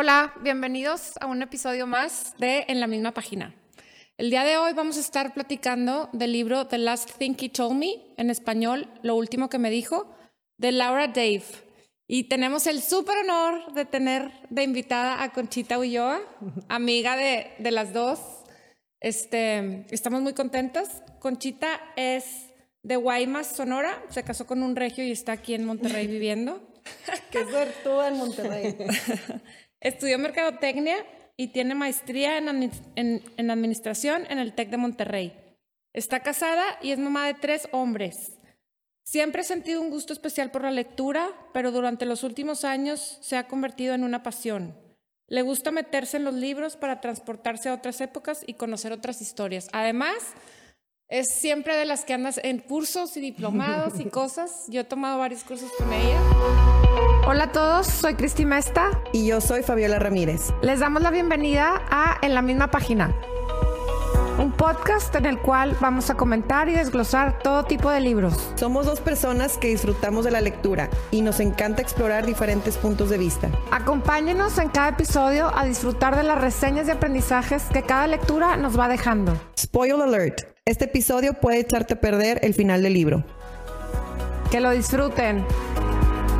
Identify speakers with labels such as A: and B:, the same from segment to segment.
A: Hola, bienvenidos a un episodio más de En la misma página. El día de hoy vamos a estar platicando del libro The Last Thing He Told Me, en español, Lo último que me dijo, de Laura Dave. Y tenemos el súper honor de tener de invitada a Conchita Ulloa, amiga de, de las dos. Este, estamos muy contentas. Conchita es de Guaymas, Sonora. Se casó con un regio y está aquí en Monterrey viviendo.
B: Qué suertuda en Monterrey.
A: Estudió mercadotecnia y tiene maestría en, en, en, administración en el TEC de Monterrey. Está casada y es mamá de tres hombres. Siempre ha sentido un gusto especial por la lectura, pero durante los últimos años se ha convertido en una pasión. Le gusta meterse en los libros para transportarse a otras épocas y conocer otras historias. Además, es siempre de las que andas en cursos y diplomados y cosas. Yo he tomado varios cursos con ella. Hola a todos, soy Cristi Mesta.
B: Y yo soy Fabiola Ramírez.
A: Les damos la bienvenida a En la misma página. Un podcast en el cual vamos a comentar y desglosar todo tipo de libros.
B: Somos dos personas que disfrutamos de la lectura y nos encanta explorar diferentes puntos de vista.
A: Acompáñenos en cada episodio a disfrutar de las reseñas y aprendizajes que cada lectura nos va dejando.
B: Spoiler alert. Este episodio puede echarte a perder el final del libro.
A: Que lo disfruten.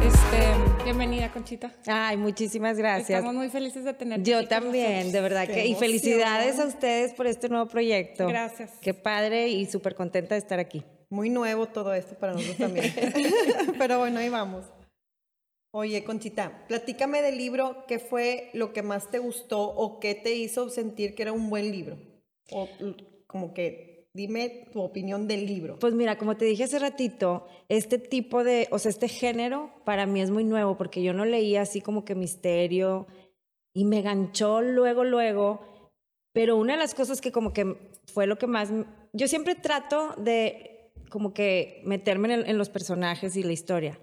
A: Este, bienvenida, Conchita.
C: Ay, muchísimas gracias.
A: Estamos muy felices de tenerte.
C: Yo también, de verdad que y felicidades a ustedes por este nuevo proyecto.
A: Gracias.
C: Qué padre y súper contenta de estar aquí.
B: Muy nuevo todo esto para nosotros también. Pero bueno, ahí vamos. Oye, Conchita, platícame del libro, ¿qué fue lo que más te gustó o qué te hizo sentir que era un buen libro? O como que Dime tu opinión del libro.
C: Pues mira, como te dije hace ratito, este tipo de, o sea, este género para mí es muy nuevo porque yo no leía así como que misterio y me ganchó luego, luego. Pero una de las cosas que como que fue lo que más, yo siempre trato de como que meterme en, en los personajes y la historia.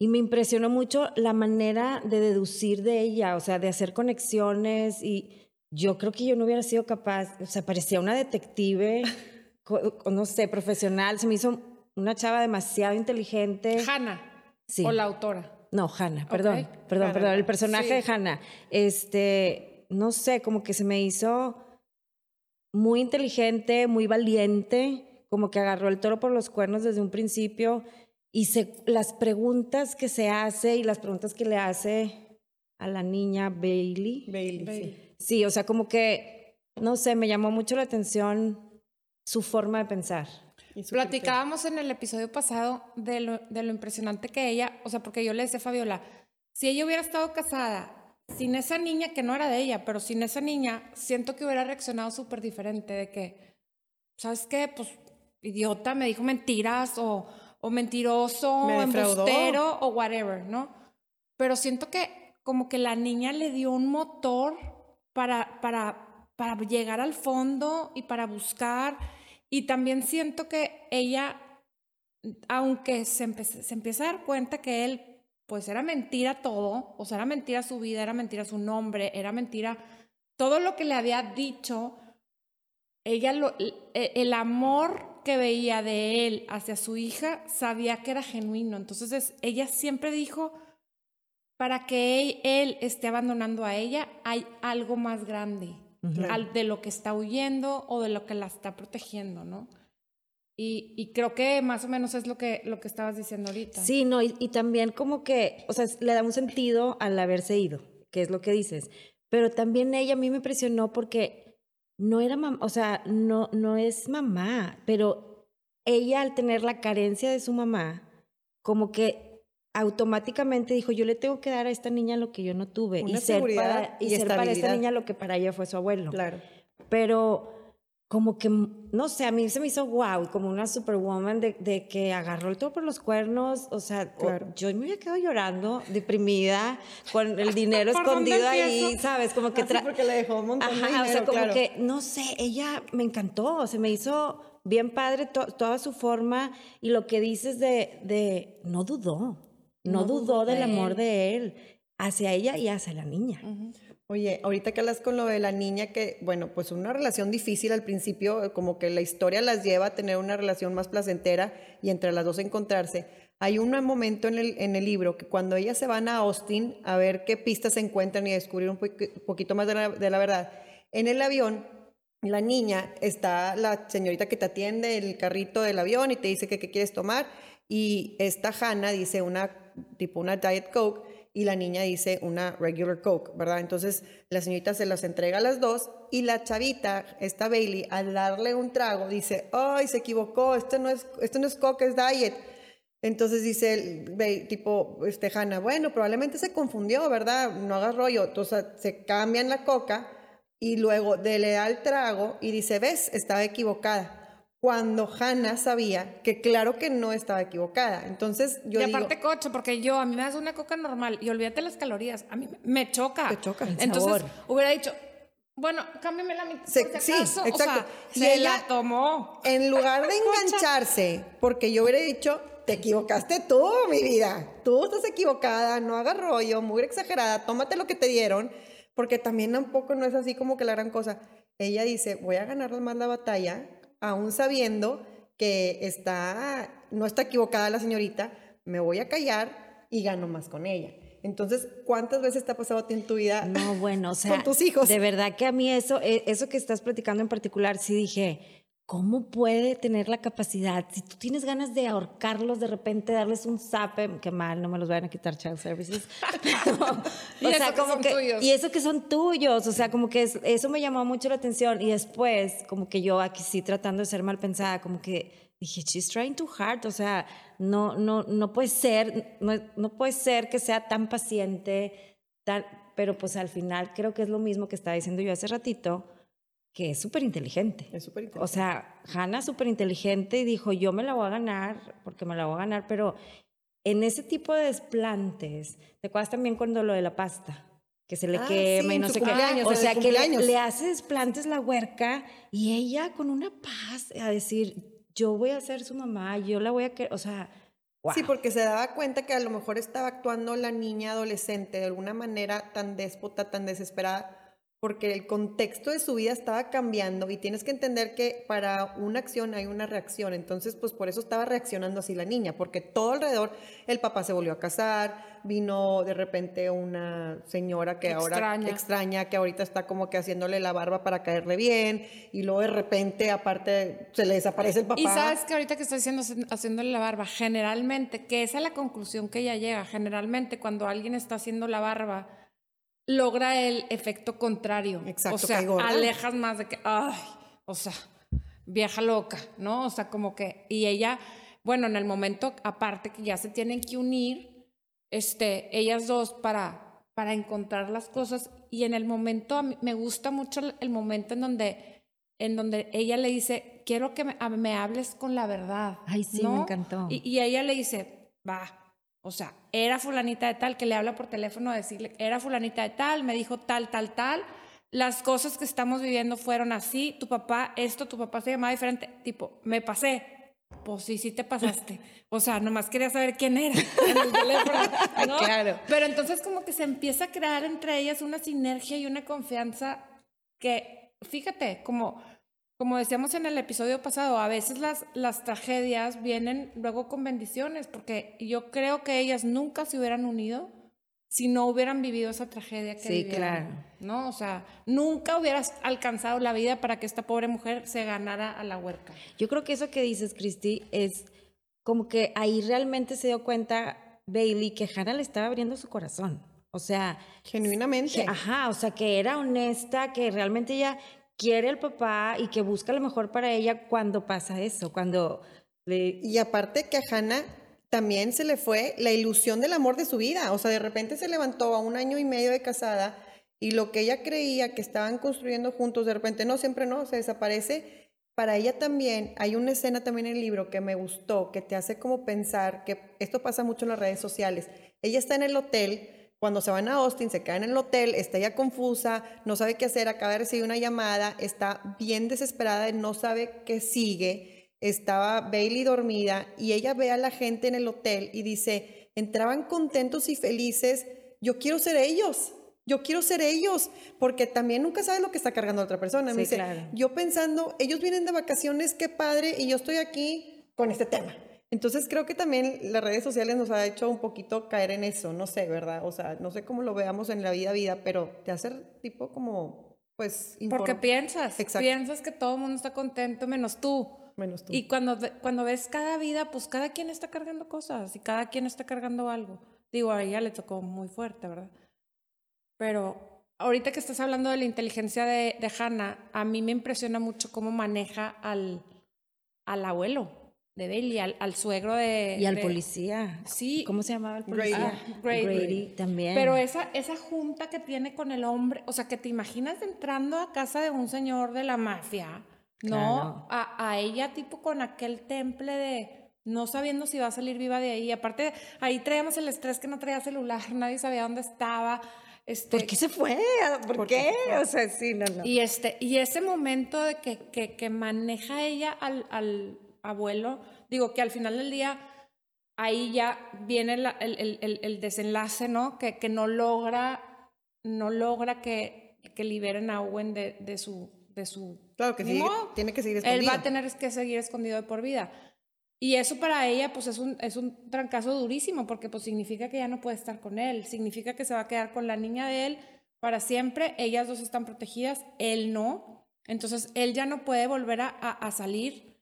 C: Y me impresionó mucho la manera de deducir de ella, o sea, de hacer conexiones y yo creo que yo no hubiera sido capaz, o sea, parecía una detective no sé, profesional. Se me hizo una chava demasiado inteligente.
A: Hanna. Sí. O la autora.
C: No, Hanna, perdón, perdón, perdón. El personaje de Hanna. Este, no sé, como que se me hizo muy inteligente, muy valiente, como que agarró el toro por los cuernos desde un principio y se, las preguntas que se hace y las preguntas que le hace a la niña Bailey.
B: Bailey, Sí.
C: sí, o sea, como que, no sé, me llamó mucho la atención su forma de pensar.
A: Platicábamos en el episodio pasado de lo, de lo impresionante que ella, o sea, porque yo le decía a Fabiola, si ella hubiera estado casada sin esa niña que no era de ella, pero sin esa niña, siento que hubiera reaccionado súper diferente de que, ¿sabes qué? Pues idiota, me dijo mentiras o, o mentiroso o embustero o whatever, ¿no? Pero siento que como que la niña le dio un motor para, para para llegar al fondo y para buscar. Y también siento que ella, aunque se, se empieza a dar cuenta que él, pues era mentira todo, o sea, era mentira su vida, era mentira su nombre, era mentira todo lo que le había dicho, ella lo, e, el amor que veía de él hacia su hija sabía que era genuino. Entonces ella siempre dijo, para que él esté abandonando a ella, hay algo más grande de lo que está huyendo o de lo que la está protegiendo, ¿no? Y, y, creo que más o menos es lo que, lo que estabas diciendo ahorita.
C: Sí, no, y, y, también como que, o sea, le da un sentido al haberse ido, que es lo que dices. Pero también ella a mí me impresionó porque no era mamá, o sea, no, no es mamá, pero ella al tener la carencia de su mamá, como que automáticamente dijo, yo le tengo que dar a esta niña lo que yo no tuve y ser, para, y, ser para esta niña lo que para ella fue su abuelo.
B: Claro.
C: Pero como que, no sé, a mí se me hizo wow, como una superwoman de, de que agarró el todo por los cuernos, o sea, yo me había quedado llorando, deprimida, con el dinero escondido ahí, ¿sabes? Como que...
B: Ah, porque le dejó un montón de dinero,
C: o sea, como que, no sé, ella me encantó, se me hizo bien padre toda su forma y lo que dices de, de no dudó, no, dudó del amor de él hacia ella y hacia la niña.
B: Oye, ahorita que hablas con lo de la niña, que bueno, pues una relación difícil al principio, como que la historia las lleva a tener una relación más placentera y entre las dos encontrarse. hay un momento en el, en el libro que cuando ellas se van a Austin a ver qué pistas se encuentran y a descubrir un poquito más de la, de la verdad, en el avión la niña está la señorita que te atiende el carrito del avión y te dice que qué quieres tomar y esta Hannah dice una tipo una diet coke y la niña dice una regular coke, ¿verdad? Entonces la señorita se las entrega a las dos y la chavita, esta Bailey, al darle un trago dice, "Ay, se equivocó, esto no es esto no es coke, es diet." Entonces dice tipo este Hannah, "Bueno, probablemente se confundió, ¿verdad? No hagas rollo." Entonces se cambian la coca y luego de le da el trago y dice, ves, estaba equivocada. Cuando Hannah sabía que claro que no estaba equivocada. Entonces yo
A: Y aparte coche, porque yo, a mí me das una coca normal y olvídate las calorías. A mí me choca.
B: Te choca. El
A: Entonces hubiera dicho, bueno, cámbiame la mitad.
B: Se- sí, exacto.
A: O sea,
B: Y
A: se
B: ella-
A: la tomó.
B: En lugar de engancharse, porque yo hubiera dicho, te equivocaste tú, mi vida. Tú estás equivocada, no hagas rollo, muy exagerada, tómate lo que te dieron, porque también tampoco no es así como que la gran cosa. Ella dice, voy a ganar más la batalla, aún sabiendo que está, no está equivocada la señorita, me voy a callar y gano más con ella. Entonces, ¿cuántas veces te ha pasado a ti en tu vida?
C: No, bueno, o sea,
B: Con tus hijos.
C: de verdad que a mí eso, eh, eso que estás platicando en particular, sí dije, ¿cómo puede tener la capacidad? Si tú tienes ganas de ahorcarlos, de repente darles un zape, qué mal, no me los vayan a quitar child services. Pero,
A: Y
C: o
A: eso
C: sea,
A: que
C: como
A: son
C: que,
A: tuyos.
C: y eso que son tuyos, o sea, como que es- eso me llamó mucho la atención. Y después, como que yo aquí sí tratando de ser mal pensada, como que dije, she's trying too hard, o sea, no, no, no puede ser, no, no puede ser que sea tan paciente, tan, pero pues al final creo que es lo mismo que estaba diciendo yo hace ratito, que es súper inteligente.
B: Es súper inteligente.
C: O sea, Hannah súper inteligente y dijo, yo me la voy a ganar, porque me la voy a ganar, pero en ese tipo de desplantes, ¿te acuerdas también cuando lo de la pasta? Que se le
B: Ah,
C: quema
B: sí,
C: y no sé qué. O sea, que le, le hace desplantes la huerca y ella con una paz a decir, yo voy a ser su mamá, yo la voy a querer, o sea,
B: Sí, porque se daba cuenta que a lo mejor estaba actuando la niña adolescente de alguna manera tan déspota, tan desesperada, porque el contexto de su vida estaba cambiando y tienes que entender que para una acción hay una reacción. Entonces, pues por eso estaba reaccionando así la niña, porque todo alrededor, el papá se volvió a casar, vino de repente una señora que ahora
A: Extraña.
B: extraña, que ahorita está como que haciéndole la barba para caerle bien, y luego de repente, aparte, se le desaparece el papá.
A: Y sabes que ahorita que estoy haciendo, haciéndole la barba, generalmente, que esa es la conclusión que ella llega, generalmente cuando alguien está haciendo la barba, logra el efecto contrario.
B: Exacto,
A: o sea, alejas más de que, ay, o sea, vieja loca, ¿no? O sea, como que, y ella, bueno, en el momento, aparte que ya se tienen que unir, este, ellas dos para, para encontrar las cosas, y en el momento, a mí me gusta mucho el, momento en donde, en donde ella le dice, quiero que me, me hables con la verdad.
C: Ay, sí, me
A: ¿no?
C: encantó.
A: Y, y ella le dice, va, o sea, era fulanita de tal, que le habla por teléfono a decirle, era fulanita de tal, me dijo tal, tal, tal, las cosas que estamos viviendo fueron así, tu papá, esto, tu papá se llamaba diferente, tipo, me pasé. Pues sí, sí te pasaste. O sea, nomás quería saber quién era en el teléfono, ¿no?
C: Claro.
A: Pero entonces como que se empieza a crear entre ellas una sinergia y una confianza que, fíjate, como, como decíamos en el episodio pasado, a veces las, las tragedias vienen luego con bendiciones, porque yo creo que ellas nunca se hubieran unido si no hubieran vivido esa tragedia que
C: Sí,
A: vivieron,
C: claro.
A: ¿no? O sea, nunca hubieras alcanzado la vida para que esta pobre mujer se ganara a la huerca.
C: Yo creo que eso que dices, Cristi, es como que ahí realmente se dio cuenta Bailey que Hannah le estaba abriendo su corazón. O sea,
B: Genuinamente.
C: que- ajá, o sea, que era honesta, que realmente ella quiere al papá y que busca lo mejor para ella cuando pasa eso, cuando.
B: Y aparte que a Hannah también se le fue la ilusión del amor de su vida. O sea, de repente se levantó a un año y medio de casada y lo que ella creía que estaban construyendo juntos, de repente no, siempre no, se desaparece. Para ella también hay una escena también en el libro que me gustó, que te hace como pensar que esto pasa mucho en las redes sociales. Ella está en el hotel, cuando se van a Austin, se quedan en el hotel, está ella confusa, no sabe qué hacer, acaba de recibir una llamada, está bien desesperada, no sabe qué sigue estaba Bailey dormida y ella ve a la gente en el hotel y dice, entraban contentos y felices, yo quiero ser ellos, yo quiero ser ellos, porque también nunca sabes lo que está cargando otra persona.
C: Sí,
B: Me dice,
C: claro.
B: yo pensando, ellos vienen de vacaciones, qué padre, y yo estoy aquí con este tema. Entonces creo que también las redes sociales nos ha hecho un poquito caer en eso, no sé, ¿verdad? O sea, no sé cómo lo veamos en la vida vida, pero te hace tipo como, pues...
A: Porque piensas,
B: Exacto.
A: piensas que todo el mundo está contento menos tú.
B: Menos tú.
A: Y cuando, cuando ves cada vida, pues cada quien está cargando cosas y cada quien está cargando algo. Digo, a ella le tocó muy fuerte, ¿verdad? Pero ahorita que estás hablando de la inteligencia de, de Hannah, a mí me impresiona mucho cómo maneja al, al abuelo de Bailey, al, al suegro de...
C: Y al
A: de-
C: policía.
A: Sí.
C: ¿Cómo se llamaba el
B: Grady.
C: policía?
A: Ah, Grady.
C: también.
A: Pero esa, esa junta que tiene con el hombre, o sea, que te imaginas entrando a casa de un señor de la mafia, ¿no?
C: Claro.
A: A, a ella tipo con aquel temple de no sabiendo si va a salir viva de ahí. Aparte, ahí traíamos el estrés que no traía celular, nadie sabía dónde estaba. Este,
C: ¿Por qué se fue? ¿Por,
B: ¿Por qué?
C: O sea, sí, no, no.
A: y, este, y ese momento de que, que, que maneja ella al, al abuelo, digo que al final del día ahí ya viene el, el- el- el desenlace, ¿no? Que, que no logra, no logra que, que liberen a Owen de, de su, de su...
B: Claro que sí, tiene que seguir
A: Él
B: escondido.
A: va a tener que seguir escondido de por vida. Y eso para ella, pues es un, es un trancazo durísimo, porque pues significa que ya no puede estar con él, significa que se va a quedar con la niña de él para siempre, ellas dos están protegidas, él no, entonces él ya no puede volver a, a- a salir.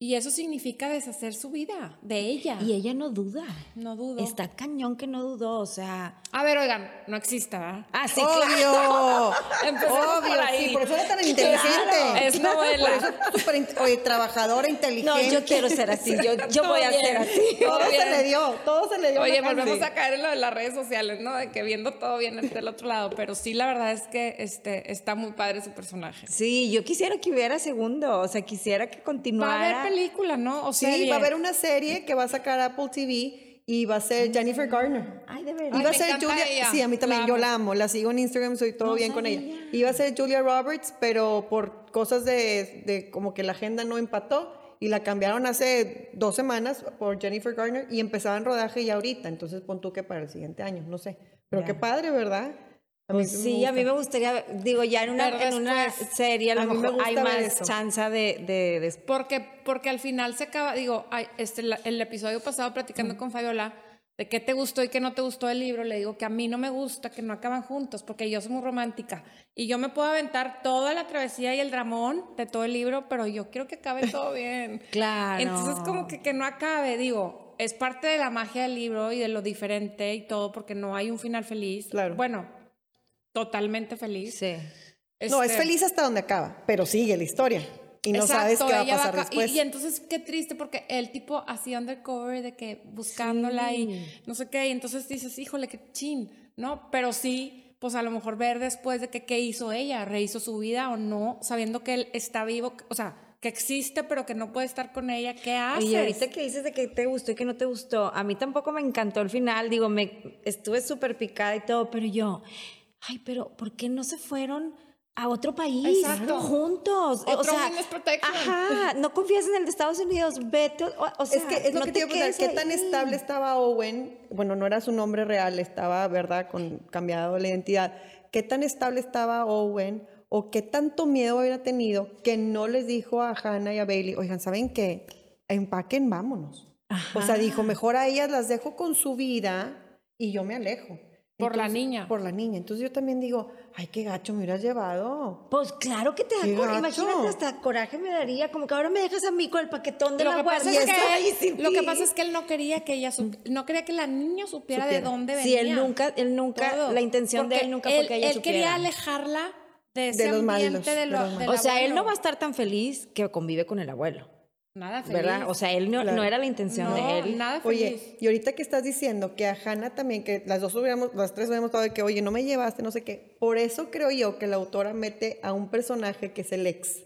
A: Y eso significa deshacer su vida de ella.
C: Y ella no duda.
A: no dudo.
C: Está cañón que no dudó, o sea...
A: A ver, oigan, no existe, ¿verdad?
C: Ah, sí, claro.
B: ¡Obvio!
A: Empecemos por
B: ¡Obvio!
A: ahí.
B: Sí, por eso era tan inteligente.
A: es novela.
B: Por eso oye, trabajadora, inteligente.
C: No, yo quiero ser así, yo, voy a ser así.
B: Todo se le dio, todo se le dio.
A: Oye, volvemos a caer en lo de las redes sociales, ¿no? De que viendo todo bien del otro lado, pero sí, la verdad es que este, está muy padre su personaje.
C: Sí, yo quisiera que hubiera segundo, o sea, quisiera que continuara.
A: Película, ¿no? O
B: Sí,
A: serie.
B: va a haber una serie que va a sacar Apple TV y va a ser Jennifer Garner.
C: Ay, de verdad.
B: A ser Julia.
A: ella.
B: Sí, a mí también,
A: La
B: yo
A: amo.
B: la amo. La sigo en Instagram, soy todo
C: No
B: bien con ella. Iba a ser Julia Roberts, pero por cosas de, de como que la agenda no empató y la cambiaron hace dos semanas por Jennifer Garner y empezaban rodaje ya ahorita. Entonces pon tú que para el siguiente año, no sé. Pero
C: Ya.
B: qué padre, ¿verdad? A mí
C: Pues sí, a mí me gustaría, digo, ya en una, en una serie a lo
B: a mí me
C: mejor hay más
B: eso.
C: chance de, de, de-
A: Porque, porque al final se acaba, digo, este, el episodio pasado platicando con Fabiola de qué te gustó y qué no te gustó del libro, le digo que a mí no me gusta que no acaban juntos, porque yo soy muy romántica y yo me puedo aventar toda la travesía y el dramón de todo el libro, pero yo quiero que acabe todo bien.
C: Claro.
A: Entonces, como que, que no acabe, digo, es parte de la magia del libro y de lo diferente y todo, porque no hay un final feliz.
B: Claro.
A: Bueno, totalmente feliz.
C: Sí.
B: No, es
A: Este,
B: feliz hasta donde acaba, pero sigue la historia. Y no
A: exacto,
B: sabes qué va a pasar
A: ca- y-
B: después.
A: Y, entonces, qué triste, porque el tipo así undercover de que buscándola y no sé qué, y entonces dices, híjole, qué chin, ¿no? Pero sí, pues a lo mejor ver después de que qué hizo ella, rehizo su vida o no, sabiendo que él está vivo, o sea, que existe, pero que no puede estar con ella, ¿qué haces?
C: Y ahorita que dices de que te gustó y que no te gustó, a mí tampoco me encantó el final, digo, me estuve súper picada y todo, pero yo, ay, pero ¿por qué no se fueron a otro país
A: Exacto.
C: juntos?
A: Otro
C: o sea, ajá, no confías en el de Estados Unidos, vete, o, o sea,
B: es que es lo
C: no
B: que te
C: quedes
B: ¿qué tan estable estaba Owen? Bueno, no era su nombre real, estaba, ¿verdad?, con cambiado la identidad. ¿Qué tan estable estaba Owen o qué tanto miedo hubiera tenido que no les dijo a Hannah y a Bailey, oigan, ¿saben qué? Empaquen, vámonos. O sea, dijo, mejor a ellas las dejo con su vida y yo me alejo.
A: Por la niña.
B: Por la niña. Entonces yo también digo, ay, qué gacho me hubieras llevado.
C: Pues claro que te da coraje. Imagínate, hasta coraje me daría. Como que ahora me dejas a mí con el paquetón de
A: Lo
C: la
A: que, pasa
C: guardia.
A: es que
C: Ay,
A: él,
C: sin
A: lo que pasa es que él no quería que ella no quería que la niña supiera, de dónde venía.
C: Sí, él nunca, él nunca,
A: Todo.
C: la intención de él nunca fue que ella
A: él
C: supiera.
A: quería alejarla de ese
B: los
A: ambiente
B: malos,
A: de
B: de
A: lo,
B: los
A: del
B: malos.
C: O sea, él no va a estar tan feliz que convive con el abuelo,
A: Nada feliz.
C: ¿verdad? O sea, él no,
B: Claro.
C: no era la intención
A: no,
C: de él.
A: nada feliz.
B: Oye, y ahorita que estás diciendo que a Hannah también, que las dos hubiéramos, las tres hubiéramos estado de que, oye, no me llevaste, no sé qué. Por eso creo yo que la autora mete a un personaje que es el ex.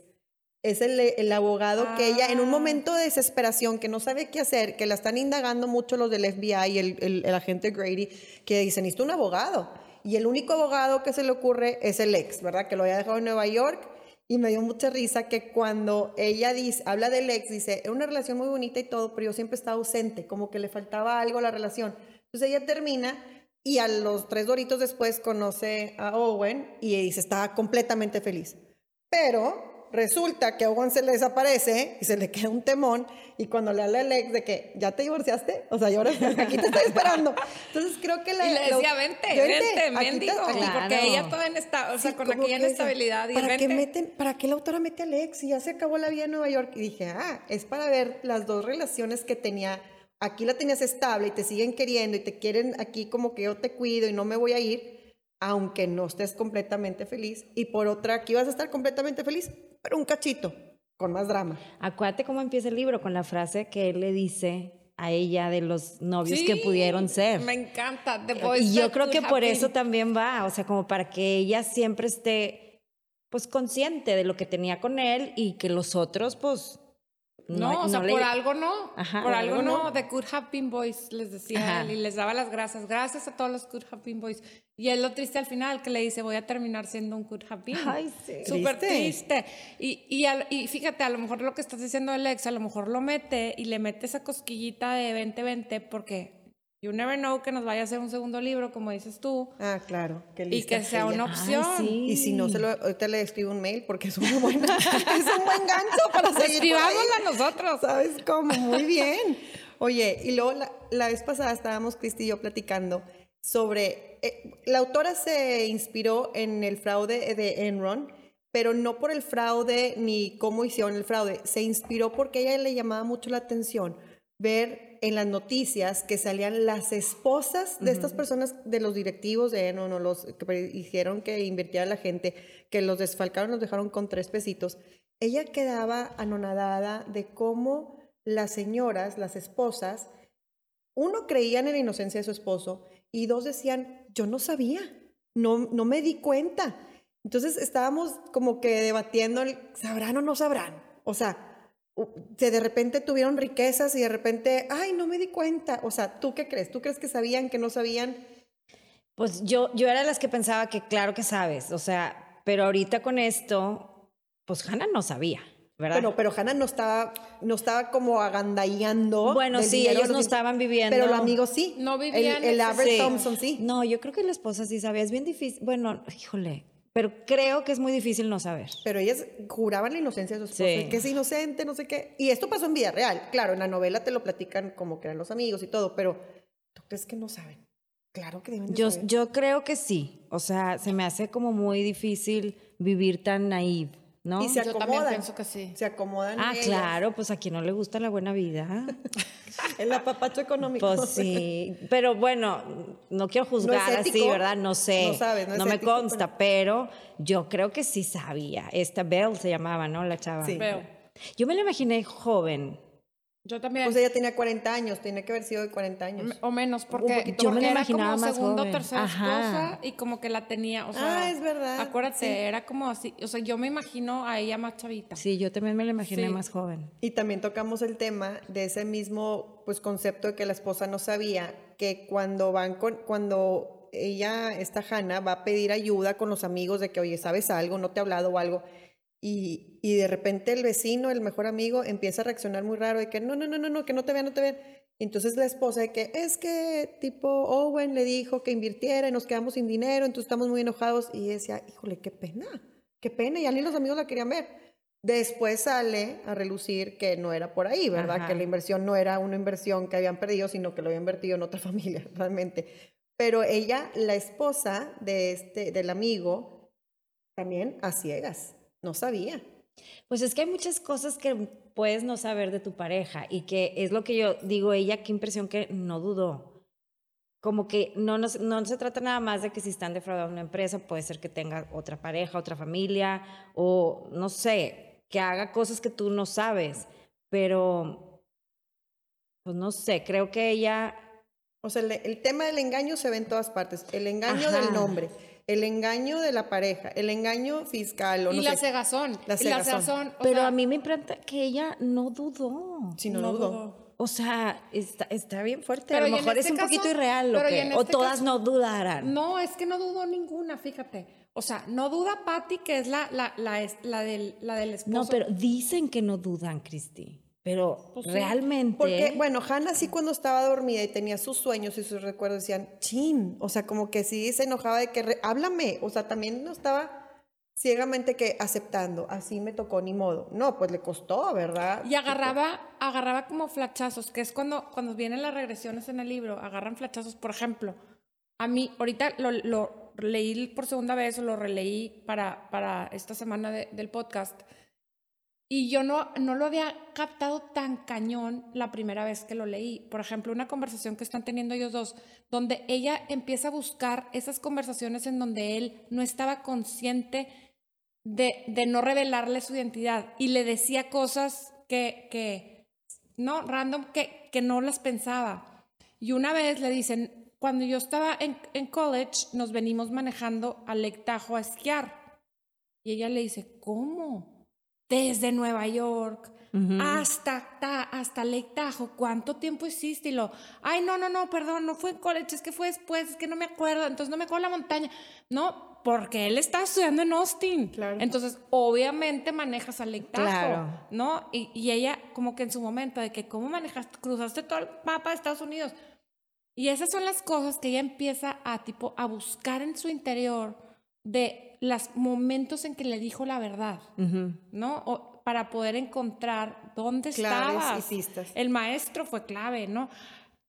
B: Es el, el abogado que ella, en un
A: Ah.
B: momento de desesperación, que no sabe qué hacer, que la están indagando mucho los del FBI y el, el- el agente Grady, que dicen, necesito un abogado. Y el único abogado que se le ocurre es el ex, ¿verdad? Que lo había dejado en Nueva York. Y me dio mucha risa que cuando ella dice, habla del ex, dice, era una relación muy bonita y todo, pero yo siempre estaba ausente, como que le faltaba algo a la relación. Entonces ella termina y a los tres doritos después conoce a Owen y dice, estaba completamente feliz. Pero resulta que Owen se le desaparece y se le queda un temón y cuando le habla a Alex de que ya te divorciaste, o sea, yo ahora aquí te estoy esperando. Entonces creo que la...
A: Y le
B: lo-
A: decía, vente,
B: vente,
A: vente, mendigo.
C: Claro.
A: Porque ella en esta, o sea,
B: Sí,
A: con aquella
B: que
A: inestabilidad. Y
B: ¿para qué,
A: vente.
B: meten, ¿Para qué la autora mete a Alex? Y ya se acabó la vida en Nueva York. Y dije, ah, es para ver las dos relaciones que tenía. Aquí la tenías estable y te siguen queriendo y te quieren aquí como que yo te cuido y no me voy a ir, aunque no estés completamente feliz. Y por otra, aquí vas a estar completamente feliz, pero un cachito, con más drama.
C: Acuérdate cómo empieza el libro con la frase que él le dice a ella de los novios que pudieron ser.
A: Me encanta.
C: Y yo creo que por eso también va, o sea, como para que ella siempre esté, pues, consciente de lo que tenía con él y que los otros, pues,
A: No, o sea, por algo no.
C: Ajá,
A: por algo
C: algo
A: no. The Could Have Been Boys, les decía
C: Ajá.
A: él, y les daba las gracias. Gracias a todos los Could Have Been Boys. Y es lo triste al final, que le dice, voy a terminar siendo un Could Have Been.
C: Ay, sí.
A: Súper
B: Triste.
A: triste. Y, y, al- y fíjate, a lo mejor lo que estás diciendo Alex, a lo mejor lo mete y le mete esa cosquillita de 2020 porque you never know que nos vaya a hacer un segundo libro, como dices tú,
B: Ah, claro. Qué
A: y
B: lista
A: que sea una
C: Ay,
A: opción.
C: sí.
B: Y si no, se lo, ahorita le escribo un mail porque es un buen, es un buen gancho para seguir.
A: Escribámosla nosotros.
B: ¿Sabes cómo? Muy bien. Oye, y luego la, la vez pasada estábamos Cristi y yo platicando sobre... eh, la autora se inspiró en el fraude de Enron, pero no por el fraude ni cómo hicieron el fraude. Se inspiró porque a ella le llamaba mucho la atención ver en las noticias que salían las esposas de estas personas, de los directivos de Enron o los que hicieron que invirtiera la gente, que los desfalcaron, los dejaron con tres pesitos. Ella quedaba anonadada de cómo las señoras, las esposas, uno creían en la inocencia de su esposo y dos decían, yo no sabía, no, no me di cuenta. Entonces estábamos como que debatiendo, el, ¿sabrán o no sabrán? O sea, que de repente tuvieron riquezas y de repente, ay, no me di cuenta. O sea, ¿tú qué crees? ¿Tú crees que sabían, que no sabían?
C: Pues yo, yo era de las que pensaba que claro que sabes, o sea, pero ahorita con esto, pues Hannah no sabía, ¿verdad?
B: Bueno, pero Hannah no estaba, no estaba como agandallando.
C: Bueno, sí, ellos
B: los
C: no estaban viviendo.
B: Pero los amigos sí.
A: No vivían
B: El, el Albert
C: Sí.
B: Thompson sí.
C: No, yo creo que la esposa sí sabía, es bien difícil, bueno, híjole, pero creo que es muy difícil no saber.
B: Pero ellas juraban la inocencia de su esposo,
C: Sí.
B: que es inocente, no sé qué. Y esto pasó en vida real. Claro, en la novela te lo platican como que eran los amigos y todo, pero ¿tú crees que no saben? Claro que deben de
C: Yo,
B: saber.
C: yo creo que sí, o sea, se me hace como muy difícil vivir tan naive, ¿no?
B: Y se
A: Yo también
B: acomodan.
A: pienso que sí.
B: Se acomodan.
C: Ah,
B: ellas.
C: claro, pues a quien no le gusta la buena vida.
B: El apapacho económico.
C: Pues sí, pero bueno, no quiero juzgar así,
B: ético.
C: ¿verdad? No sé,
B: No sabes, no es
C: me
B: ético,
C: consta, pero yo creo que sí sabía. Esta Belle se llamaba, ¿no? La chava.
B: Sí.
A: Veo.
C: Yo me la imaginé joven.
A: Yo también.
B: Pues ella tenía 40 años, tiene que haber sido de 40 años.
A: o menos, porque,
C: Yo me
A: porque
C: la
A: era
C: imaginaba
A: como
C: más
A: segunda o
C: joven.
A: tercera
C: Ajá.
A: esposa y como que la tenía, o sea,
B: Ah, es verdad.
A: Acuérdate,
B: Sí.
A: era como así, o sea, yo me imagino a ella más chavita.
C: Sí, yo también me la imaginé
A: Sí.
C: más joven.
B: Y también tocamos el tema de ese mismo pues concepto de que la esposa no sabía que cuando van con cuando ella esta Hannah va a pedir ayuda con los amigos de que oye sabes algo no te he hablado o algo y, y de repente el vecino el mejor amigo empieza a reaccionar muy raro de que no no no no no que no te vean no te vean y entonces la esposa de que es que tipo Owen le dijo que invirtiera y nos quedamos sin dinero entonces estamos muy enojados y decía híjole qué pena qué pena ya ni los amigos la querían ver Después sale a relucir que no era por ahí, ¿verdad?
C: Ajá.
B: Que la inversión no era una inversión que habían perdido, sino que lo habían invertido en otra familia, realmente. Pero ella, la esposa de este, del amigo, también a ciegas, no sabía.
C: Pues es que hay muchas cosas que puedes no saber de tu pareja y que es lo que yo digo, ella, qué impresión que no dudó. Como que no, nos- no se trata nada más de que si están defraudando una empresa, puede ser que tenga otra pareja, otra familia o no sé, que haga cosas que tú no sabes, pero pues no sé, creo que ella
B: O sea, el, el tema del engaño se ve en todas partes. El engaño
C: Ajá.
B: del nombre, el engaño de la pareja, el engaño fiscal, o
A: y
B: no
A: la
B: sé.
A: cegazón.
B: La
A: y la
B: cegazón.
A: cegazón. o
C: Pero
A: sea,
C: a mí me imprenta que ella no dudó.
B: Si no,
A: no
B: dudo.
A: dudó.
C: O sea, está, está bien fuerte.
A: Pero
C: a lo mejor es
A: este
C: un poquito irreal lo que.
A: en
C: o
A: este
C: todas
A: caso-
C: no dudaran.
A: No, es que no dudó ninguna, fíjate. O sea, no duda Patty, que es la, la, la, es- la del, la del esposo.
C: No, pero dicen que no dudan, Cristi. Pero
A: Pues
C: realmente.
B: Porque, bueno, Hannah sí cuando estaba dormida y tenía sus sueños y sus recuerdos decían, chin, o sea, como que sí se enojaba de que, re- háblame, o sea, también no estaba ciegamente que aceptando, así me tocó ni modo. No, pues le costó, ¿verdad?
A: Y agarraba, agarraba como flachazos, que es cuando, cuando vienen las regresiones en el libro, agarran flachazos. Por ejemplo, a mí, ahorita lo, lo leí por segunda vez o lo releí para, para esta semana de- del podcast. Y yo no, no lo había captado tan cañón la primera vez que lo leí. Por ejemplo, una conversación que están teniendo ellos dos, donde ella empieza a buscar esas conversaciones en donde él no estaba consciente de, de no revelarle su identidad y le decía cosas que, que no, random, que, que no las pensaba. Y una vez le dicen, cuando yo estaba en, en college, nos venimos manejando a Lake a esquiar. Y ella le dice, ¿cómo? Desde Nueva York hasta, ta- hasta Lake Tahoe. ¿Cuánto tiempo hiciste? Y lo, ay, no, no, no, perdón, no fue en college, es que fue después, es que no me acuerdo, entonces no me acuerdo la montaña. No, porque él está estudiando en Austin.
B: Claro.
A: Entonces, obviamente manejas a Lake Tahoe,
C: Claro.
A: ¿no? Y, y ella como que en su momento de que, ¿cómo manejaste? Cruzaste todo el mapa de Estados Unidos. Y esas son las cosas que ella empieza a tipo a buscar en su interior de los momentos en que le dijo la verdad. ¿no? O para poder encontrar dónde
B: Claves y
A: estabas.
B: pistas.
A: El maestro fue clave, ¿no?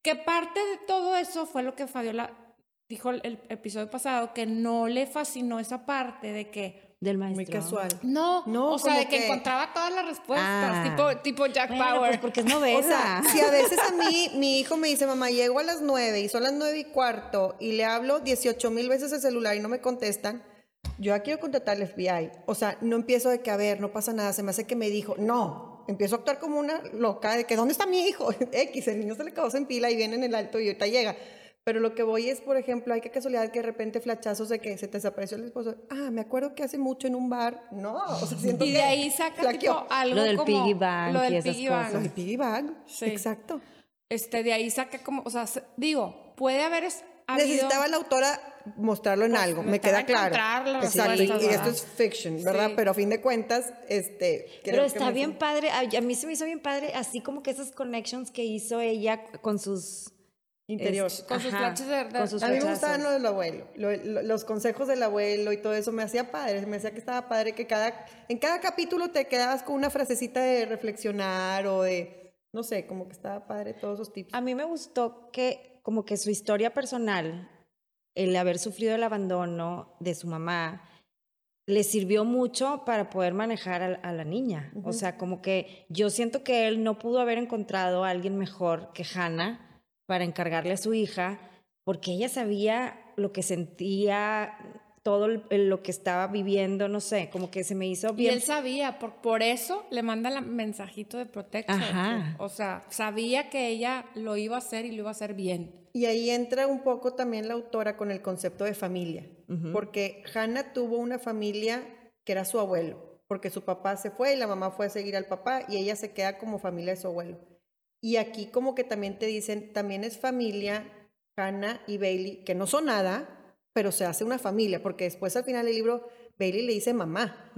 A: Que parte de todo eso fue lo que Fabiola dijo el, el episodio pasado, que no le fascinó esa parte de que
C: Del maestro.
B: Muy casual.
A: no,
B: No,
A: o sea, de que,
B: que-
A: encontraba todas las respuestas,
C: Ah.
A: tipo, tipo Jack
C: Bueno,
A: Bauer.
C: pues porque es novela.
B: O sea, si a veces a mí, mi hijo me dice, mamá, llego a las nueve y son las nueve y cuarto y le hablo 18 mil veces el celular y no me contestan, yo ya quiero contratar al FBI. O sea, no empiezo de que, a ver, no pasa nada, se me hace que me dijo, no. Empiezo a actuar como una loca de que, ¿dónde está mi hijo? X, el niño se le acabó en pila y viene en el alto y ahorita llega. Pero lo que voy es, por ejemplo, hay que casualidad que de repente flachazos de que se te desapareció el esposo. Ah, me acuerdo que hace mucho en un bar. No, o sea, siento
A: y
B: que
A: de ahí saca tipo algo
C: Lo del
A: como
C: piggy bank
A: lo del
C: y esas
A: piggy bank.
C: cosas.
B: Lo de piggy bag.
A: Sí.
B: Exacto.
A: Este, de ahí saca como, o sea, se- digo, puede haber es-
B: Necesitaba la autora mostrarlo en
A: Pues,
B: algo, me queda claro. Exacto, y, esto es fiction, ¿verdad?
A: Sí.
B: Pero a fin de cuentas, este...
C: Pero está bien padre, a, mí se me hizo bien padre, así como que esas connections que hizo ella con sus...
B: Interior.
C: es-
A: Con sus flashes de- de-
C: con sus
B: A mí me gustaban lo del abuelo, lo- lo- los consejos del abuelo y todo eso me hacía padre, me hacía que estaba padre que cada, en cada capítulo te quedabas con una frasecita de reflexionar o de, no sé, como que estaba padre todos esos tips.
C: A mí me gustó que como que su historia personal, el haber sufrido el abandono de su mamá, le sirvió mucho para poder manejar a, a la niña. O sea, como que yo siento que él no pudo haber encontrado a alguien mejor que Hannah para encargarle a su hija, porque ella sabía lo que sentía, todo lo que estaba viviendo, no sé, como que se me hizo
A: Y
C: bien
A: él sabía, por, por eso le manda el mensajito de protección.
C: Ajá.
A: O sea, sabía que ella lo iba a hacer y lo iba a hacer bien.
B: Y ahí entra un poco también la autora con el concepto de familia, porque Hannah tuvo una familia que era su abuelo, porque su papá se fue y la mamá fue a seguir al papá y ella se queda como familia de su abuelo. Y aquí como que también te dicen, también es familia Hannah y Bailey, que no son nada, pero se hace una familia, porque después al final del libro Bailey le dice mamá.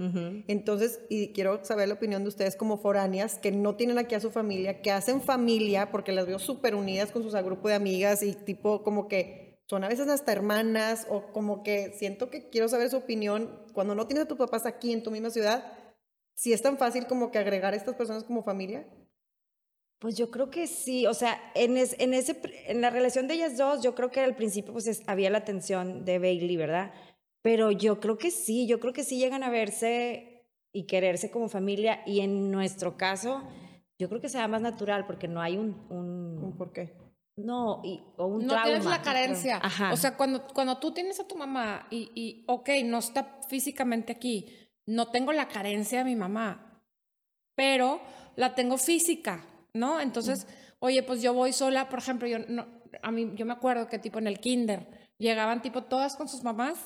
B: Entonces, y quiero saber la opinión de ustedes como foráneas que no tienen aquí a su familia, que hacen familia, porque las veo súper unidas con sus grupo de amigas y tipo como que son a veces hasta hermanas o como que siento que quiero saber su opinión cuando no tienes a tus papás aquí en tu misma ciudad, si es tan fácil como que agregar a estas personas como familia.
C: Pues yo creo que sí, o sea, en, es- en, ese, en la relación de ellas dos, yo creo que al principio pues es- había la tensión de Bailey, ¿verdad? Pero yo creo que sí, yo creo que sí llegan a verse y quererse como familia y en nuestro caso, yo creo que sea más natural porque no hay un... un-
B: ¿Por qué?
C: no, y, o un
A: no
C: trauma.
A: tienes la carencia.
C: Ajá.
A: O sea, cuando, cuando tú tienes a tu mamá y, y, ok, no está físicamente aquí, no tengo la carencia de mi mamá, pero la tengo física, ¿no? Entonces, oye, pues yo voy sola, por ejemplo, yo, no, a mí, yo me acuerdo que tipo en el kinder llegaban tipo todas con sus mamás.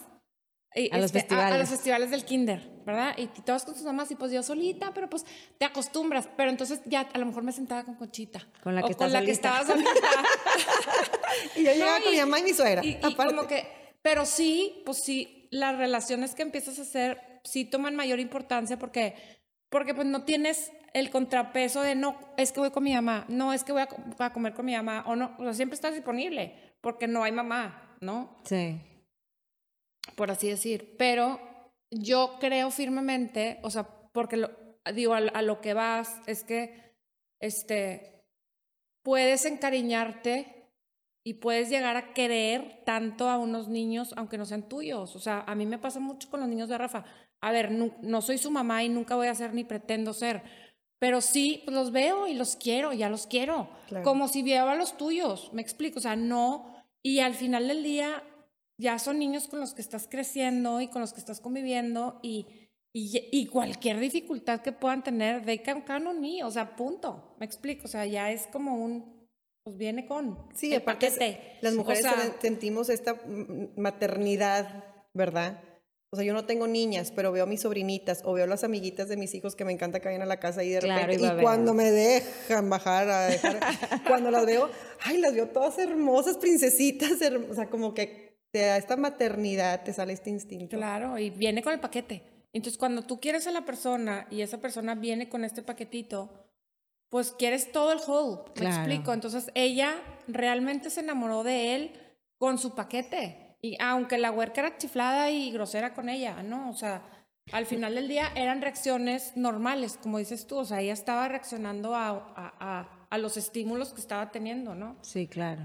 A: y, este,
C: A los
A: A,
C: festivales.
A: los festivales del kinder, ¿verdad? Y, y todas con sus mamás y pues yo solita, pero pues te acostumbras. Pero entonces ya a lo mejor me sentaba con Conchita.
C: Con la
A: o
C: que
A: con
C: está
A: la que estaba solita.
B: Y yo llegaba
A: No,
B: con
A: y-
B: mi mamá y mi suegra.
A: Y, como que, pero sí, pues sí, las relaciones que empiezas a hacer sí toman mayor importancia porque, porque pues no tienes el contrapeso de no, es que voy con mi mamá, no, es que voy a, a comer con mi mamá, o no, o sea, siempre estás disponible porque no hay mamá, ¿no?
C: Sí.
A: Por así decir. Pero yo creo firmemente, o sea, porque lo, digo, a, a lo que vas es que, este, puedes encariñarte y puedes llegar a querer tanto a unos niños, aunque no sean tuyos. O sea, a mí me pasa mucho con los niños de Rafa. A ver, no, no soy su mamá y nunca voy a ser ni pretendo ser, pero sí pues, los veo y los quiero, ya los quiero,
B: Claro.
A: como si viera a los tuyos, me explico, o sea, no, y al final del día ya son niños con los que estás creciendo y con los que estás conviviendo y, y, y cualquier dificultad que puedan tener, they can count on me, o sea, punto, me explico, o sea, ya es como un, pues viene con
B: Sí,
A: el
B: aparte
A: paquete.
B: las mujeres
A: O sea,
B: sen- sentimos esta maternidad, ¿verdad? O sea, yo no tengo niñas, pero veo a mis sobrinitas o veo a las amiguitas de mis hijos que me encanta que vayan a la casa y de
C: Claro,
B: repente,
C: y
B: y, cuando me dejan bajar a dejar, cuando las veo, ay, las veo todas hermosas, princesitas, o sea, como que te da esta maternidad, te sale este instinto.
A: Claro, y viene con el paquete. Entonces, cuando tú quieres a la persona y esa persona viene con este paquetito, pues quieres todo el whole. ¿Me
C: Claro.
A: explico? Entonces, ella realmente se enamoró de él con su paquete. Y aunque la huerca era chiflada y grosera con ella, ¿no? O sea, al final del día eran reacciones normales, como dices tú. O sea, ella estaba reaccionando a, a, a, a los estímulos que estaba teniendo, ¿no?
C: Sí, claro.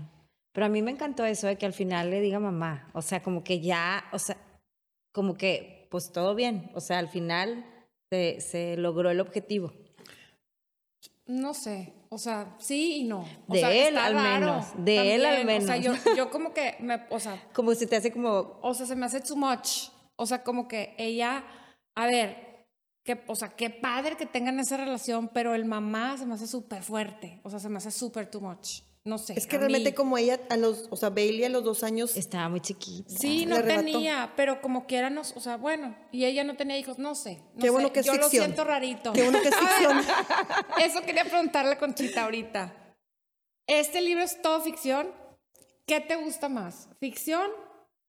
C: Pero a mí me encantó eso de que al final le diga mamá. O sea, como que ya, o sea, como que, pues todo bien. O sea, al final se, se logró el objetivo.
A: No sé, o sea, sí y no. O
C: De
A: sea,
C: él, al
A: raro
C: menos, de él, al
A: también. O sea, yo,
C: menos.
A: yo como que, me, o sea,
C: Como si te hace como,
A: o sea, se me hace too much. O sea, como que ella, a ver, que, o sea, qué padre que tengan esa relación, pero el mamá se me hace súper fuerte. O sea, se me hace súper too much. No sé.
B: Es que realmente
A: mí-
B: como ella, a los, o sea, Bailey a los dos años,
C: estaba muy chiquita.
A: Sí, no
B: arrebató.
A: tenía, pero como quiera, no, o sea, bueno, y ella no tenía hijos, no sé. no
B: Qué bueno
A: sé,
B: que es
A: Yo lo siento rarito.
B: qué bueno que es
A: ver,
B: ficción.
A: Eso quería preguntarle a Conchita ahorita. ¿Este libro es todo ficción? ¿Qué te gusta más? ¿Ficción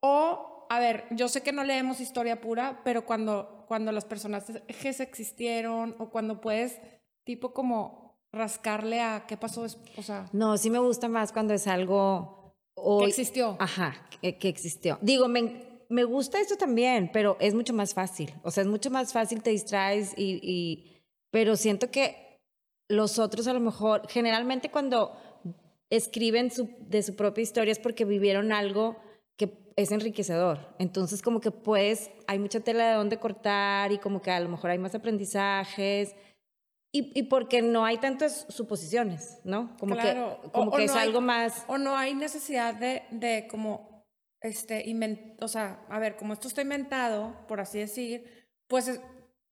A: o, a ver, yo sé que no leemos historia pura, pero cuando, cuando los personajes existieron o cuando puedes, tipo como rascarle a qué pasó, o sea,
C: No, sí me gusta más cuando es algo...
A: que existió.
C: Ajá, que, que existió. Digo, me, me gusta esto también, pero es mucho más fácil. O sea, es mucho más fácil, te distraes y, y- Pero siento que los otros a lo mejor, generalmente cuando escriben su- de su propia historia es porque vivieron algo que es enriquecedor. Entonces, como que pues hay mucha tela de dónde cortar y como que a lo mejor hay más aprendizajes. Y, y porque no hay tantas suposiciones, ¿no? Como
A: Claro,
C: que, como
A: o
C: que
A: no
C: es
A: hay-
C: algo más...
A: O no hay necesidad de, de como, este, inven- o sea, a ver, como esto está inventado, por así decir, pues es-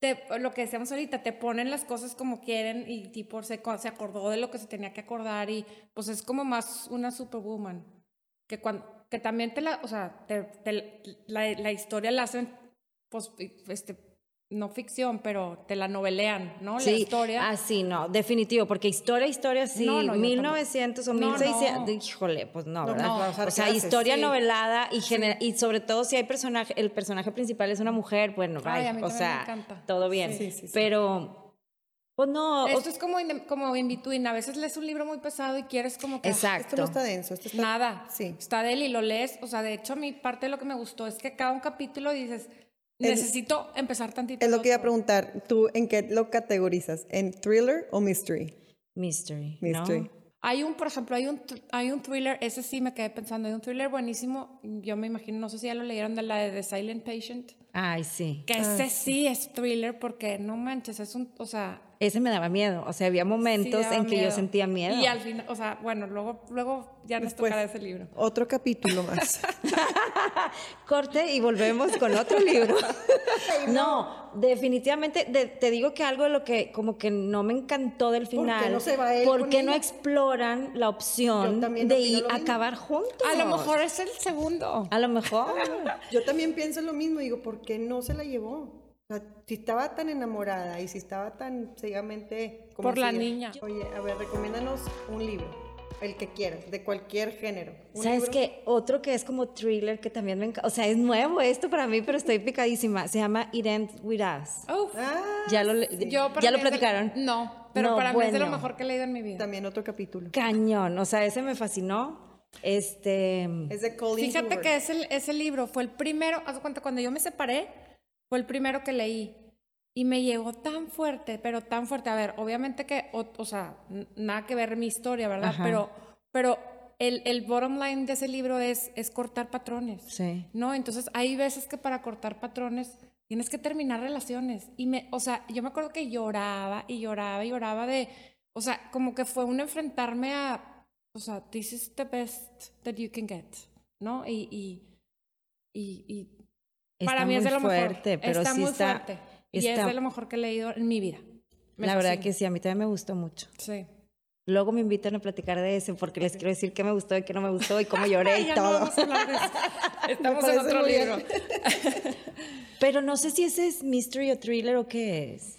A: te, lo que decíamos ahorita, te ponen las cosas como quieren y tipo se, se acordó de lo que se tenía que acordar y pues es como más una superwoman, que, cuando, que también te la, o sea, te- te- la, la historia la hacen, pues, este, no ficción, pero te la novelean, ¿no? La
C: Sí,
A: historia.
C: Ah, sí, no, definitivo, porque historia, historia, sí,
A: No, no, yo
C: 1900 o
A: No,
C: 1600,
A: no.
C: híjole, pues no, ¿verdad?
B: no, o sea,
C: o sea, historia
B: Sí.
C: novelada y, genera- y sobre todo si hay personaje, el personaje principal es una mujer, bueno,
A: Ay, mí
C: o sea,
A: encanta.
C: todo bien,
B: Sí, sí, sí.
C: pero, pues no, o-
A: Esto es como in, como in between. A veces lees un libro muy pesado y quieres como que... ah,
C: exacto.
B: Esto no está denso, esto está...
A: Nada.
B: Sí.
A: Está de él y lo lees. O sea, de hecho, a mí parte de lo que me gustó es que cada un capítulo dices,
B: El-
A: necesito empezar tantito.
B: Es lo que iba a
A: otro".
B: preguntar, ¿tú en qué lo categorizas? ¿En thriller o mystery?
C: mystery,
B: Mystery.
C: ¿no?
A: Hay un, por ejemplo, hay un, hay un thriller, ese sí me quedé pensando, hay un thriller buenísimo, yo me imagino, no sé si ya lo leyeron, de la de The Silent Patient,
C: Ay, sí.
A: que ese sí es thriller porque, no manches, es un, o sea...
C: Ese me daba miedo, o sea, había
A: sí
C: momentos
A: daba
C: en que yo sentía miedo.
A: Y al final, o sea, bueno, luego, luego ya nos
B: Después.
A: tocará ese libro.
B: Otro capítulo más.
C: Corte y volvemos con otro libro. no, definitivamente de- te digo que algo de lo que como que no me encantó del
B: qué
C: final.
B: no se va él
C: ¿Por qué no
B: ella?
C: exploran la opción de ir acabar juntos?
A: A lo mejor es el segundo.
C: A lo mejor.
B: Yo también pienso lo mismo, digo, ¿por qué no se la llevó? O sea, si estaba tan enamorada y si estaba tan ciegamente... como
A: Por la
B: sigue.
A: niña.
B: Oye, a ver, recomiéndanos un libro, el que quieras, de cualquier género.
C: ¿Sabes qué? Otro que es como thriller que también me encanta. O sea, es nuevo esto para mí, pero estoy picadísima. Se llama It Ends With Us.
A: Uf.
B: Ah,
C: Ya lo,
A: Yo
C: ya lo platicaron.
A: no, pero
C: No,
A: para mí es de lo
C: bueno.
A: mejor que he leído en mi vida.
B: también otro capítulo.
C: Cañón. O sea, ese me fascinó. Este.
B: Es de Colin
A: Fíjate
B: Hoover.
A: que ese, ese libro fue el primero, haz cuenta, cuando yo me separé, Fue el primero que leí. Y me llegó tan fuerte, pero tan fuerte. A ver, obviamente que, o, o sea, nada que ver mi historia, ¿verdad?
C: Ajá.
A: Pero, pero el, el bottom line de ese libro es, es cortar patrones.
C: Sí.
A: ¿no? Entonces hay veces que para cortar patrones tienes que terminar relaciones. Y me, o sea, yo me acuerdo que lloraba y lloraba y lloraba de, o sea, como que fue un enfrentarme a, o sea, this is the best that you can get, ¿no? Y, y, y, y para
C: Está
A: mí es de lo
C: fuerte,
A: mejor.
C: pero
A: está
C: sí
A: muy
C: está-
A: fuerte. Y es
C: está-
A: de lo mejor que he leído en mi vida. Me
C: La verdad que sí, a mí también me gustó mucho.
A: Sí.
C: Luego me invitan a platicar de ese porque les quiero decir qué me gustó y qué no me gustó y cómo lloré y
A: no
C: todo.
A: eso. Estamos en otro libro.
C: Pero no sé si ese es mystery o thriller o qué es.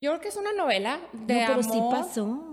A: Yo creo que es una novela de
C: no, pero
A: amor.
C: sí pasó.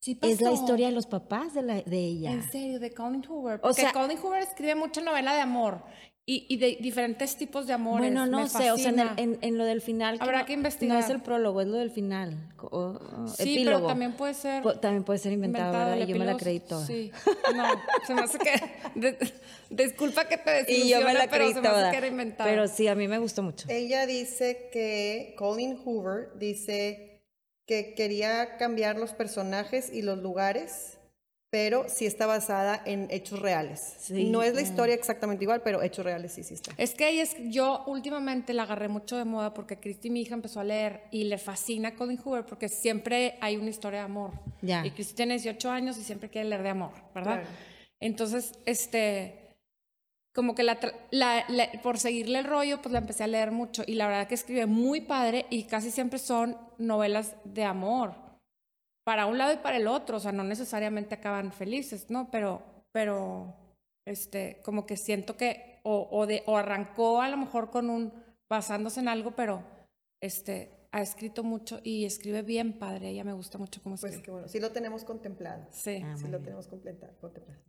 A: Sí
C: Es la
A: pasó.
C: historia de los papás de, la, de ella.
A: En serio, de Colin Hoover.
C: O
A: Porque
C: sea-
A: Colin Hoover escribe mucha novela de amor y, y de diferentes tipos de amores.
C: Bueno, no
A: Me
C: sé, o sea, en, el- en- en lo del final.
A: Habrá
C: no-
A: que investigar.
C: No es el prólogo, es lo del final. co- o- o
A: Sí,
C: epílogo.
A: pero también puede ser
C: también puede ser inventado,
A: inventado.
C: ¿verdad? Y yo me la creí toda.
A: Sí. No, se me hace que... de- disculpa que te
C: Y yo me la
A: desilusione, pero
C: creí
A: se me
C: toda.
A: hace que era inventado.
C: Pero sí, a mí me gustó mucho.
B: Ella dice que Colin Hoover dice que quería cambiar los personajes y los lugares, pero sí está basada en hechos reales.
C: Sí.
B: No es la historia exactamente igual, pero hechos reales sí, sí está.
A: Es que es, yo últimamente la agarré mucho de moda porque Cristi, mi hija, empezó a leer y le fascina a Colin Hoover porque siempre hay una historia de amor.
C: Ya.
A: Y Cristi tiene 18 años y siempre quiere leer de amor, ¿verdad?
B: Claro.
A: Entonces, este, como que la, la- la- por seguirle el rollo, pues la empecé a leer mucho y la verdad que escribe muy padre y casi siempre son novelas de amor, para un lado y para el otro, o sea, no necesariamente acaban felices, ¿no? Pero, pero, este, como que siento que, o, o, de, o arrancó a lo mejor con un, basándose en algo, pero, este, ha escrito mucho y escribe bien padre, ella me gusta mucho cómo
B: Pues
A: escribe.
B: que bueno, sí lo tenemos contemplado.
A: Sí.
C: Ah,
B: Sí lo
C: bien.
B: tenemos contemplado.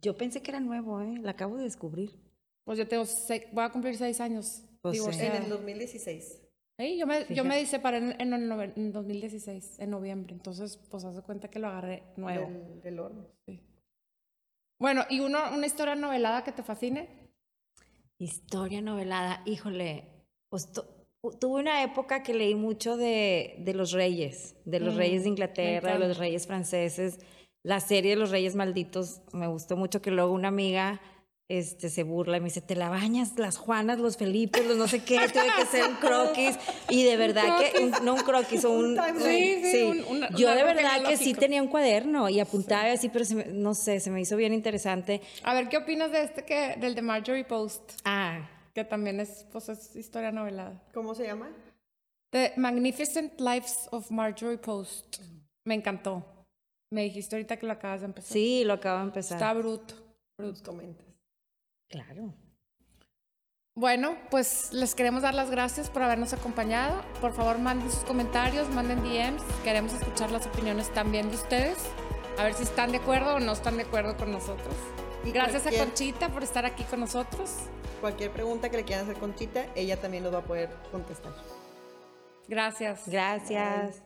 C: Yo pensé que era nuevo, ¿eh? La acabo de descubrir.
A: Pues yo tengo, se- voy a cumplir seis años
C: Pues sí.
B: En el 2016.
A: Sí, yo me, yo me separé en, en el en 2016, en noviembre. Entonces, pues haz de cuenta que lo agarré nuevo.
B: Del, del horno.
A: Bueno, ¿y uno, una historia novelada que te fascine?
C: Historia novelada, híjole. Pues tu- tuve una época que leí mucho de, de los reyes, de los
A: Mm,
C: reyes de Inglaterra, de los reyes franceses. La serie de los reyes malditos me gustó mucho que luego una amiga este, se burla y me dice, te la bañas, las Juanas, los Felipes, los no sé qué, tuve que hacer un croquis. Y de verdad que, un- no un croquis, o un...
B: Un.
A: Sí, sí, un- una-
C: Yo de verdad que sí tenía un cuaderno y apuntaba así, pero se me- no sé, se me hizo bien interesante.
A: A ver, ¿qué opinas de este que, del de Marjorie Post?
C: Ah,
A: Que también es, pues, es historia novelada.
B: ¿Cómo se llama?
A: The Magnificent Lives of Marjorie Post. Me encantó. Me dijiste ahorita que lo acabas de empezar.
C: sí, lo acabo de empezar.
A: Está bruto.
B: Nos comentas.
C: Claro.
A: Bueno, pues les queremos dar las gracias por habernos acompañado. Por favor, manden sus comentarios, manden DMs. Queremos escuchar las opiniones también de ustedes. A ver si están de acuerdo o no están de acuerdo con nosotros.
B: Y
A: Gracias a Conchita por estar aquí con nosotros.
B: Cualquier pregunta que le quieran hacer Conchita, ella también nos va a poder contestar.
A: Gracias.
C: Gracias.